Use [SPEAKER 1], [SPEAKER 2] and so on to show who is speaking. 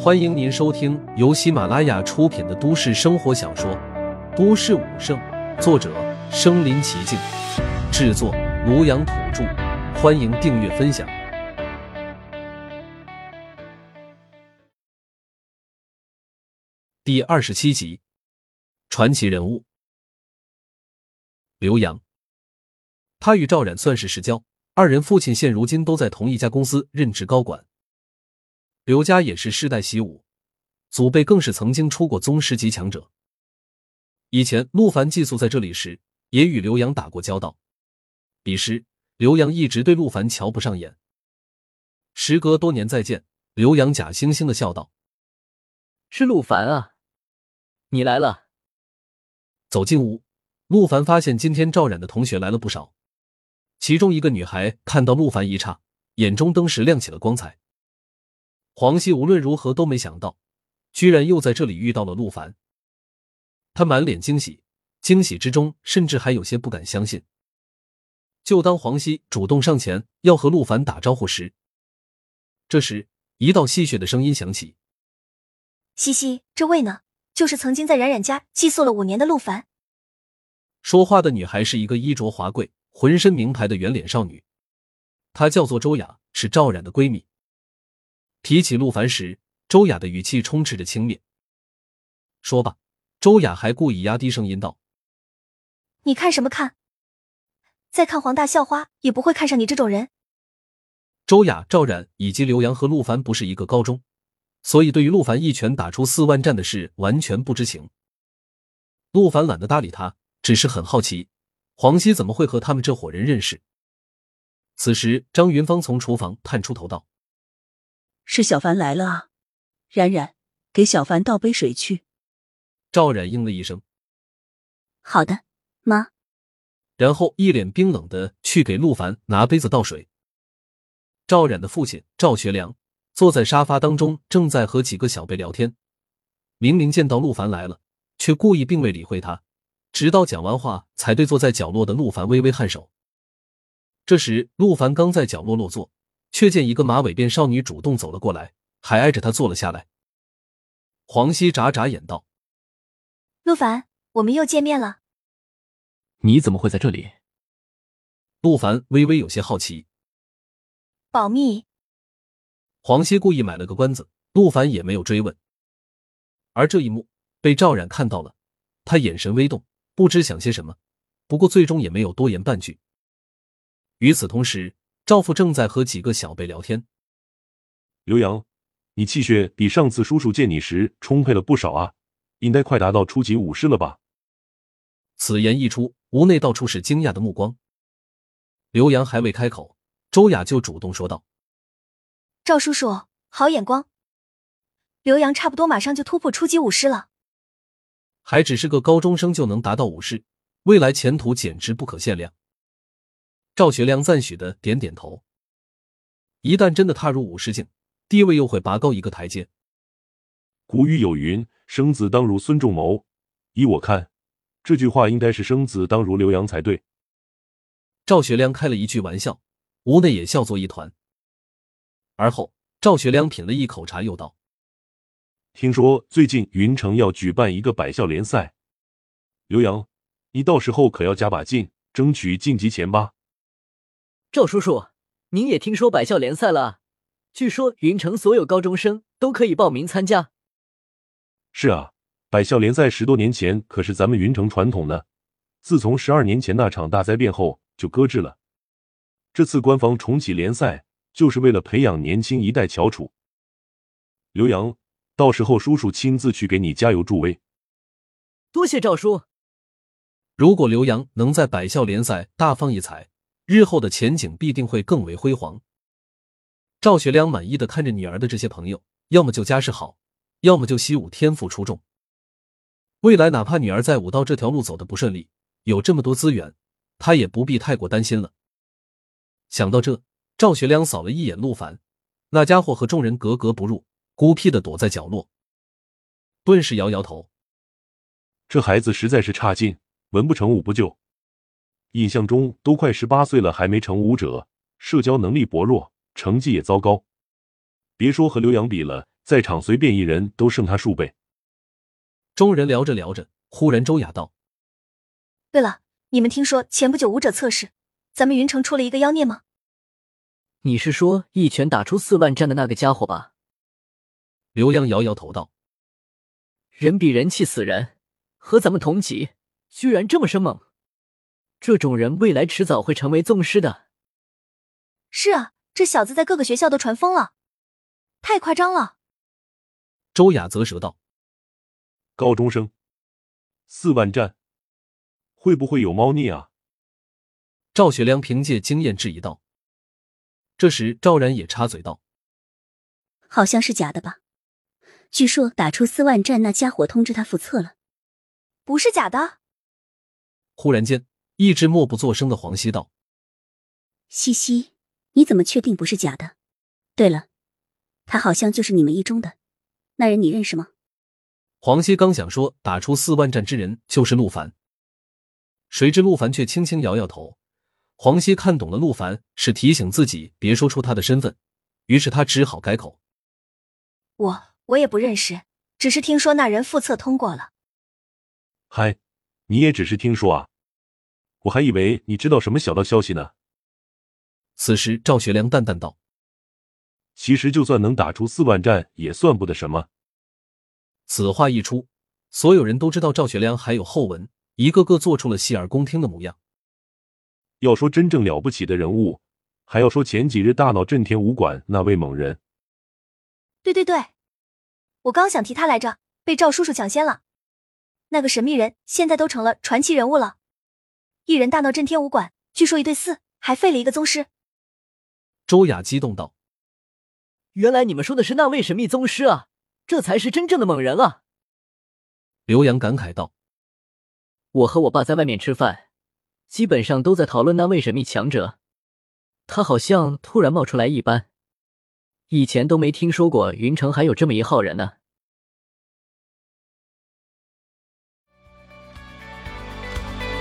[SPEAKER 1] 欢迎您收听由喜马拉雅出品的都市生活小说《都市武圣》，作者：身临其境，制作：庐阳土著。欢迎订阅分享。第二十七集，传奇人物刘洋。他与赵冉算是世交，二人父亲现如今都在同一家公司任职高管。刘家也是世代习武，祖辈更是曾经出过宗师级强者。以前陆凡寄宿在这里时，也与刘洋打过交道。彼时，刘洋一直对陆凡瞧不上眼。时隔多年再见，刘洋假惺惺的笑道：“
[SPEAKER 2] 是陆凡啊，你来了。”
[SPEAKER 1] 走进屋，陆凡发现今天赵冉的同学来了不少。其中一个女孩看到陆凡一刹，眼中登时亮起了光彩。黄熙无论如何都没想到，居然又在这里遇到了陆凡。他满脸惊喜，惊喜之中甚至还有些不敢相信。就当黄熙主动上前要和陆凡打招呼时，这时一道戏谑的声音响起：“
[SPEAKER 3] 西西，这位呢，就是曾经在冉冉家寄宿了五年的陆凡。”
[SPEAKER 1] 说话的女孩是一个衣着华贵、浑身名牌的圆脸少女，她叫做周雅，是赵冉的闺蜜。提起陆凡时，周雅的语气充斥着轻蔑。说罢，周雅还故意压低声音道：“
[SPEAKER 3] 你看什么看？再看黄大校花也不会看上你这种人。”
[SPEAKER 1] 周雅、赵冉以及刘洋和陆凡不是一个高中，所以对于陆凡一拳打出四万战的事完全不知情。陆凡懒得搭理他，只是很好奇黄熙怎么会和他们这伙人认识。此时，张云芳从厨房探出头道。
[SPEAKER 4] 是小凡来了啊！冉冉，给小凡倒杯水去。
[SPEAKER 1] 赵冉应了一声：“
[SPEAKER 3] 好的，妈。”
[SPEAKER 1] 然后一脸冰冷的去给陆凡拿杯子倒水。赵冉的父亲赵学良坐在沙发当中，正在和几个小辈聊天。明明见到陆凡来了，却故意并未理会他，直到讲完话才对坐在角落的陆凡微微颔首。这时，陆凡刚在角落落座。却见一个马尾辫少女主动走了过来，还挨着他坐了下来。黄熙眨眨眼道：“
[SPEAKER 3] 陆凡，我们又见面了。
[SPEAKER 2] 你怎么会在这里？”
[SPEAKER 1] 陆凡微微有些好奇。
[SPEAKER 3] 保密。
[SPEAKER 1] 黄熙故意买了个关子，陆凡也没有追问。而这一幕被赵冉看到了，他眼神微动，不知想些什么，不过最终也没有多言半句。与此同时。赵父正在和几个小辈聊天。
[SPEAKER 5] 刘洋，你气血比上次叔叔见你时充沛了不少啊，应该快达到初级武士了吧？
[SPEAKER 1] 此言一出，屋内到处是惊讶的目光。刘洋还未开口，周雅就主动说道：“
[SPEAKER 3] 赵叔叔，好眼光！刘洋差不多马上就突破初级武士了，
[SPEAKER 1] 还只是个高中生就能达到武士，未来前途简直不可限量。”赵学良赞许的点点头。一旦真的踏入武士境，地位又会拔高一个台阶。
[SPEAKER 5] 古语有云：“生子当如孙仲谋。”依我看，这句话应该是“生子当如刘洋”才对。
[SPEAKER 1] 赵学良开了一句玩笑，屋内也笑作一团。而后，赵学良品了一口茶，又道：“
[SPEAKER 5] 听说最近云城要举办一个百校联赛，刘洋，你到时候可要加把劲，争取晋级前八。”
[SPEAKER 2] 赵叔叔，您也听说百校联赛了？据说云城所有高中生都可以报名参加。
[SPEAKER 5] 是啊，百校联赛十多年前可是咱们云城传统呢。自从十二年前那场大灾变后就搁置了。这次官方重启联赛，就是为了培养年轻一代翘楚。刘洋，到时候叔叔亲自去给你加油助威。
[SPEAKER 2] 多谢赵叔。
[SPEAKER 1] 如果刘洋能在百校联赛大放异彩。日后的前景必定会更为辉煌。赵学良满意的看着女儿的这些朋友，要么就家世好，要么就习武天赋出众。未来哪怕女儿在武道这条路走的不顺利，有这么多资源，他也不必太过担心了。想到这，赵学良扫了一眼陆凡，那家伙和众人格格不入，孤僻的躲在角落，顿时摇摇头：“
[SPEAKER 5] 这孩子实在是差劲，文不成武不就。”印象中都快十八岁了，还没成武者，社交能力薄弱，成绩也糟糕。别说和刘洋比了，在场随便一人都胜他数倍。
[SPEAKER 1] 众人聊着聊着，忽然周雅道：“
[SPEAKER 3] 对了，你们听说前不久武者测试，咱们云城出了一个妖孽吗？”
[SPEAKER 2] 你是说一拳打出四万战的那个家伙吧？
[SPEAKER 1] 刘洋摇摇头道：“
[SPEAKER 2] 人比人气死人，和咱们同级，居然这么生猛，这种人未来迟早会成为宗师的。”
[SPEAKER 3] 是啊，这小子在各个学校都传疯了，太夸张了。
[SPEAKER 1] 周雅啧舌道：“
[SPEAKER 5] 高中生，四万战，会不会有猫腻啊？”
[SPEAKER 1] 赵学良凭借经验质疑道。这时，赵然也插嘴道：“
[SPEAKER 4] 好像是假的吧？据说打出四万战，那家伙通知他复测了，
[SPEAKER 3] 不是假的。”
[SPEAKER 1] 忽然间，一直默不作声的黄西道：“
[SPEAKER 4] 西西，你怎么确定不是假的？对了，他好像就是你们一中的那人，你认识吗？”
[SPEAKER 1] 黄西刚想说打出四万战之人就是陆凡，谁知陆凡却轻轻摇摇头。黄西看懂了，陆凡是提醒自己别说出他的身份，于是他只好改口：“
[SPEAKER 3] 我我也不认识，只是听说那人复测通过了。”
[SPEAKER 5] 嗨，你也只是听说啊？我还以为你知道什么小道消息呢。
[SPEAKER 1] 此时赵学良淡淡道：“
[SPEAKER 5] 其实就算能打出四万战，也算不得什么。”
[SPEAKER 1] 此话一出，所有人都知道赵学良还有后文，一个个做出了洗耳恭听的模样。
[SPEAKER 5] 要说真正了不起的人物，还要说前几日大闹震天武馆那位猛人。
[SPEAKER 3] 对对对，我刚想提他来着，被赵叔叔抢先了。那个神秘人现在都成了传奇人物了。一人大闹震天武馆，据说一对四，还废了一个宗师。
[SPEAKER 1] 周雅激动道：“
[SPEAKER 2] 原来你们说的是那位神秘宗师啊，这才是真正的猛人啊！”
[SPEAKER 1] 刘洋感慨道：“
[SPEAKER 2] 我和我爸在外面吃饭。”基本上都在讨论那位神秘强者，他好像突然冒出来一般，以前都没听说过云城还有这么一号人呢。